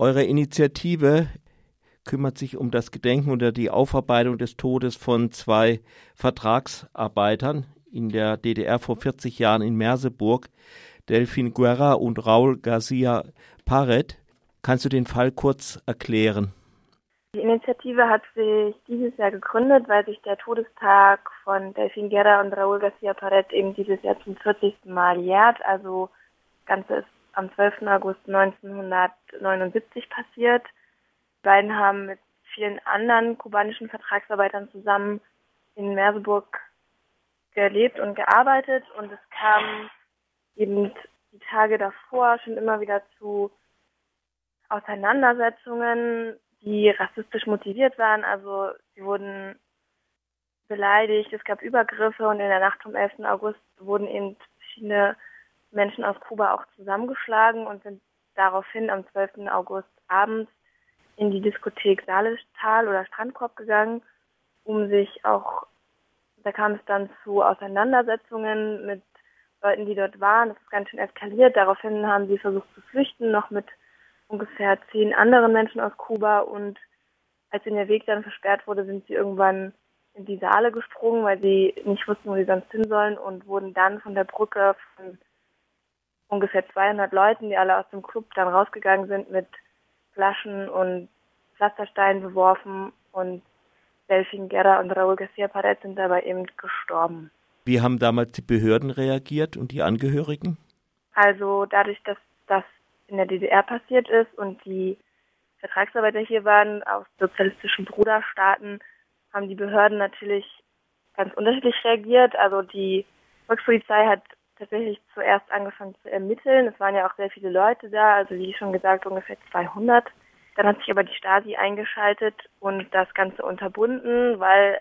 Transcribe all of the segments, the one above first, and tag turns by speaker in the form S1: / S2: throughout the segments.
S1: Eure Initiative kümmert sich um das Gedenken oder die Aufarbeitung des Todes von zwei Vertragsarbeitern in der DDR vor 40 Jahren in Merseburg, Delphine Guerra und Raul Garcia Paret. Kannst du den Fall kurz erklären?
S2: Die Initiative hat sich dieses Jahr gegründet, weil sich der Todestag von Delphine Guerra und Raúl García Paret eben dieses Jahr zum 40. Mal jährt. Also das Ganze ist am 12. August 1979 passiert. Die beiden haben mit vielen anderen kubanischen Vertragsarbeitern zusammen in Merseburg gelebt und gearbeitet und es kam eben die Tage davor schon immer wieder zu Auseinandersetzungen die rassistisch motiviert waren. Also sie wurden beleidigt, es gab Übergriffe und in der Nacht vom 11. August wurden eben verschiedene Menschen aus Kuba auch zusammengeschlagen und sind daraufhin am 12. August abends in die Diskothek Saalestal oder Strandkorb gegangen, um sich auch, da kam es dann zu Auseinandersetzungen mit Leuten, die dort waren. Das ist ganz schön eskaliert. Daraufhin haben sie versucht zu flüchten, noch mit ungefähr zehn anderen Menschen aus Kuba und als ihnen der Weg dann versperrt wurde, sind sie irgendwann in die Saale gesprungen, weil sie nicht wussten, wo sie sonst hin sollen und wurden dann von der Brücke von ungefähr 200 Leuten, die alle aus dem Club dann rausgegangen sind, mit Flaschen und Pflastersteinen beworfen und Delfin Guerra und Raúl García Pared sind dabei eben gestorben.
S1: Wie haben damals die Behörden reagiert und die Angehörigen?
S2: Also dadurch, dass das in der DDR passiert ist und die Vertragsarbeiter hier waren aus sozialistischen Bruderstaaten, haben die Behörden natürlich ganz unterschiedlich reagiert. Also die Volkspolizei hat tatsächlich zuerst angefangen zu ermitteln. Es waren ja auch sehr viele Leute da, also wie schon gesagt ungefähr 200. Dann hat sich aber die Stasi eingeschaltet und das Ganze unterbunden, weil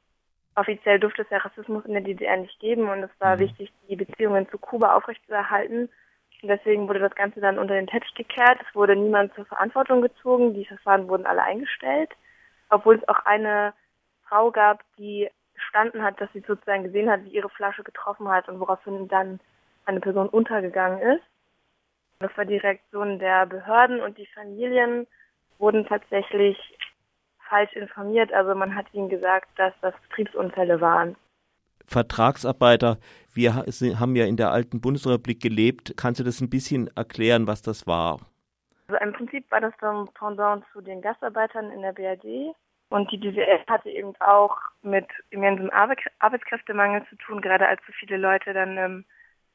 S2: offiziell durfte es ja Rassismus in der DDR nicht geben und es war mhm. wichtig, die Beziehungen zu Kuba aufrechtzuerhalten. Und deswegen wurde das Ganze dann unter den Teppich gekehrt. Es wurde niemand zur Verantwortung gezogen. Die Verfahren wurden alle eingestellt. Obwohl es auch eine Frau gab, die gestanden hat, dass sie sozusagen gesehen hat, wie ihre Flasche getroffen hat und woraufhin dann eine Person untergegangen ist. Das war die Reaktion der Behörden und die Familien wurden tatsächlich falsch informiert. Also man hat ihnen gesagt, dass das Betriebsunfälle waren.
S1: Vertragsarbeiter. Wir haben ja in der alten Bundesrepublik gelebt. Kannst du das ein bisschen erklären, was das war?
S2: Also im Prinzip war das dann Pendant zu den Gastarbeitern in der BRD. Und die DDR hatte eben auch mit immensem Arbeitskräftemangel zu tun, gerade als so viele Leute dann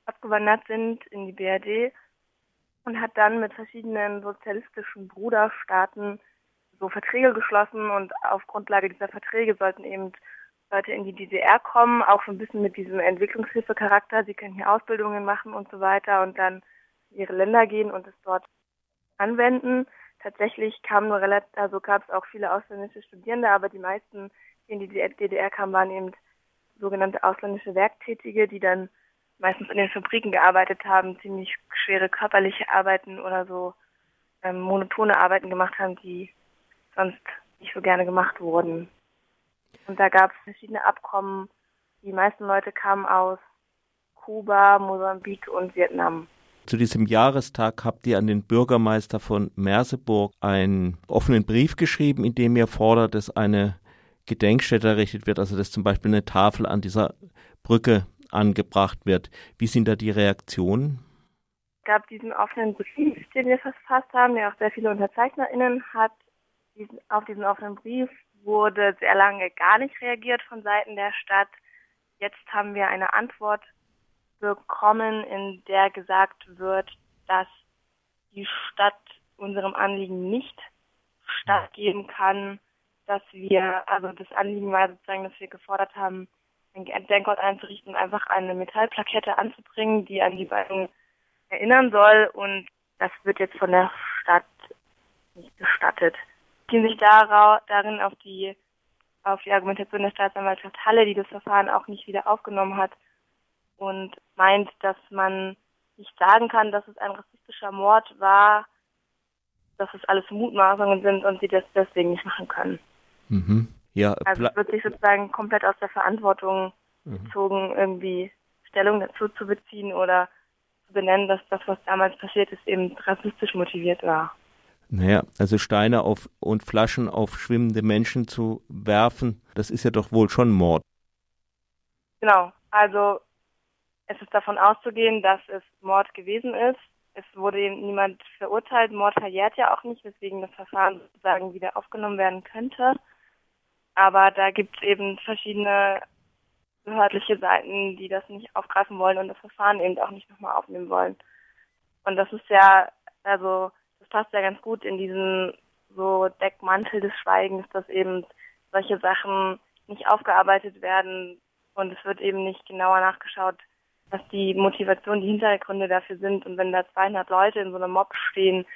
S2: abgewandert sind in die BRD und hat dann mit verschiedenen sozialistischen Bruderstaaten so Verträge geschlossen und auf Grundlage dieser Verträge sollten eben Leute in die DDR kommen, auch so ein bisschen mit diesem Entwicklungshilfecharakter. Sie können hier Ausbildungen machen und so weiter und dann in ihre Länder gehen und es dort anwenden. Tatsächlich kamen nur relativ, also gab es auch viele ausländische Studierende, aber die meisten, die in die DDR kamen, waren eben sogenannte ausländische Werktätige, die dann meistens in den Fabriken gearbeitet haben, ziemlich schwere körperliche Arbeiten oder so ähm, monotone Arbeiten gemacht haben, die sonst nicht so gerne gemacht wurden. Und da gab es verschiedene Abkommen. Die meisten Leute kamen aus Kuba, Mosambik und Vietnam.
S1: Zu diesem Jahrestag habt ihr an den Bürgermeister von Merseburg einen offenen Brief geschrieben, in dem ihr fordert, dass eine Gedenkstätte errichtet wird, also dass zum Beispiel eine Tafel an dieser Brücke angebracht wird. Wie sind da die Reaktionen?
S2: Es gab diesen offenen Brief, den wir verfasst haben, der auch sehr viele UnterzeichnerInnen hat. Auf diesen offenen Brief wurde sehr lange gar nicht reagiert von Seiten der Stadt. Jetzt haben wir eine Antwort bekommen, in der gesagt wird, dass die Stadt unserem Anliegen nicht stattgeben kann, dass wir, also das Anliegen war sozusagen, dass wir gefordert haben, ein Gedenkort einzurichten, einfach eine Metallplakette anzubringen, die an die beiden erinnern soll und das wird jetzt von der Stadt nicht gestattet beziehen sich darin auf die, auf die Argumentation der Staatsanwaltschaft Halle, die das Verfahren auch nicht wieder aufgenommen hat und meint, dass man nicht sagen kann, dass es ein rassistischer Mord war, dass es alles Mutmaßungen sind und sie das deswegen nicht machen können.
S1: Mhm. Ja,
S2: also es wird sich sozusagen komplett aus der Verantwortung mhm. gezogen, irgendwie Stellung dazu zu beziehen oder zu benennen, dass das, was damals passiert ist, eben rassistisch motiviert war.
S1: Naja, also Steine auf und Flaschen auf schwimmende Menschen zu werfen, das ist ja doch wohl schon Mord.
S2: Genau, also es ist davon auszugehen, dass es Mord gewesen ist. Es wurde niemand verurteilt. Mord verjährt ja auch nicht, weswegen das Verfahren sozusagen wieder aufgenommen werden könnte. Aber da gibt es eben verschiedene behördliche Seiten, die das nicht aufgreifen wollen und das Verfahren eben auch nicht nochmal aufnehmen wollen. Und das ist ja, also das passt ja ganz gut in diesen so Deckmantel des Schweigens, dass eben solche Sachen nicht aufgearbeitet werden und es wird eben nicht genauer nachgeschaut, was die Motivation, die Hintergründe dafür sind. Und wenn da 200 Leute in so einem Mob stehen,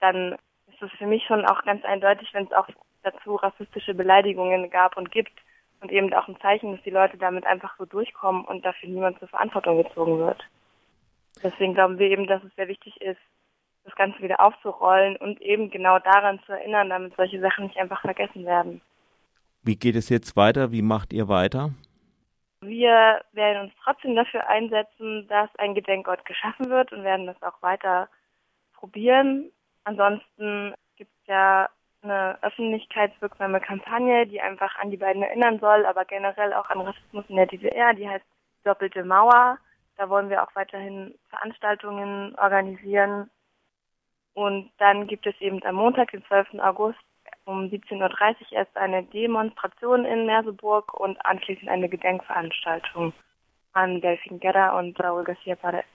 S2: dann ist es für mich schon auch ganz eindeutig, wenn es auch dazu rassistische Beleidigungen gab und gibt und eben auch ein Zeichen, dass die Leute damit einfach so durchkommen und dafür niemand zur Verantwortung gezogen wird. Deswegen glauben wir eben, dass es sehr wichtig ist, das Ganze wieder aufzurollen und eben genau daran zu erinnern, damit solche Sachen nicht einfach vergessen werden.
S1: Wie geht es jetzt weiter? Wie macht ihr weiter?
S2: Wir werden uns trotzdem dafür einsetzen, dass ein Gedenkort geschaffen wird und werden das auch weiter probieren. Ansonsten gibt es ja öffentlichkeitswirksame Kampagne, die einfach an die beiden erinnern soll, aber generell auch an Rassismus in der DDR, die heißt Doppelte Mauer. Da wollen wir auch weiterhin Veranstaltungen organisieren. Und dann gibt es eben am Montag, den 12. August, um 17.30 Uhr erst eine Demonstration in Merseburg und anschließend eine Gedenkveranstaltung an Delfin Gedda und Raúl García Paret.